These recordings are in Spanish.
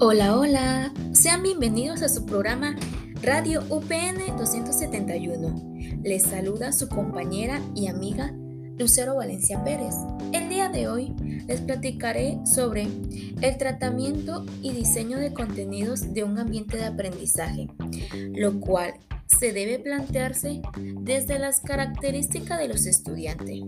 Hola, hola, sean bienvenidos a su programa Radio UPN 271. Les saluda su compañera y amiga Lucero Valencia Pérez. El día de hoy les platicaré sobre el tratamiento y diseño de contenidos de un ambiente de aprendizaje, lo cual se debe plantearse desde las características de los estudiantes.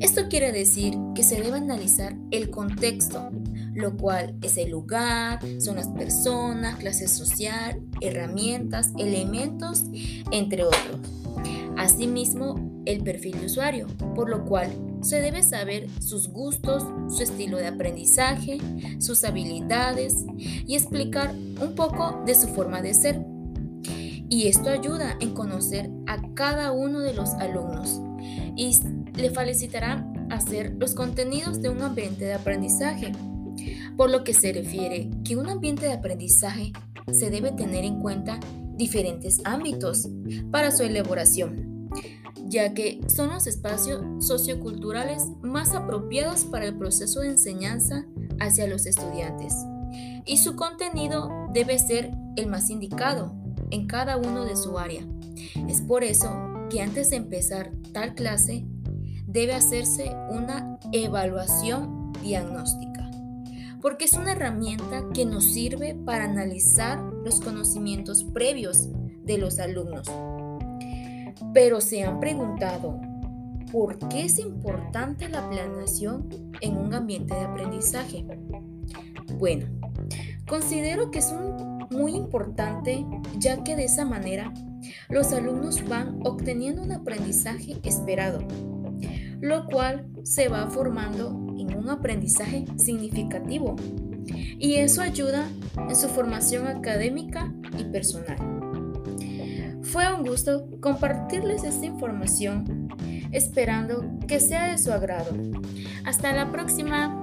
Esto quiere decir que se debe analizar el contexto, lo cual es el lugar, son las personas, clase social, herramientas, elementos, entre otros. Asimismo, el perfil de usuario, por lo cual se debe saber sus gustos, su estilo de aprendizaje, sus habilidades y explicar un poco de su forma de ser. Y esto ayuda en conocer a cada uno de los alumnos y le facilitará hacer los contenidos de un ambiente de aprendizaje por lo que se refiere que un ambiente de aprendizaje se debe tener en cuenta diferentes ámbitos para su elaboración, ya que son los espacios socioculturales más apropiados para el proceso de enseñanza hacia los estudiantes, y su contenido debe ser el más indicado en cada uno de su área. Es por eso que antes de empezar tal clase debe hacerse una evaluación diagnóstica porque es una herramienta que nos sirve para analizar los conocimientos previos de los alumnos. Pero se han preguntado, ¿por qué es importante la planeación en un ambiente de aprendizaje? Bueno, considero que es muy importante ya que de esa manera los alumnos van obteniendo un aprendizaje esperado, lo cual se va formando en un aprendizaje significativo y eso ayuda en su formación académica y personal. Fue un gusto compartirles esta información, esperando que sea de su agrado. Hasta la próxima.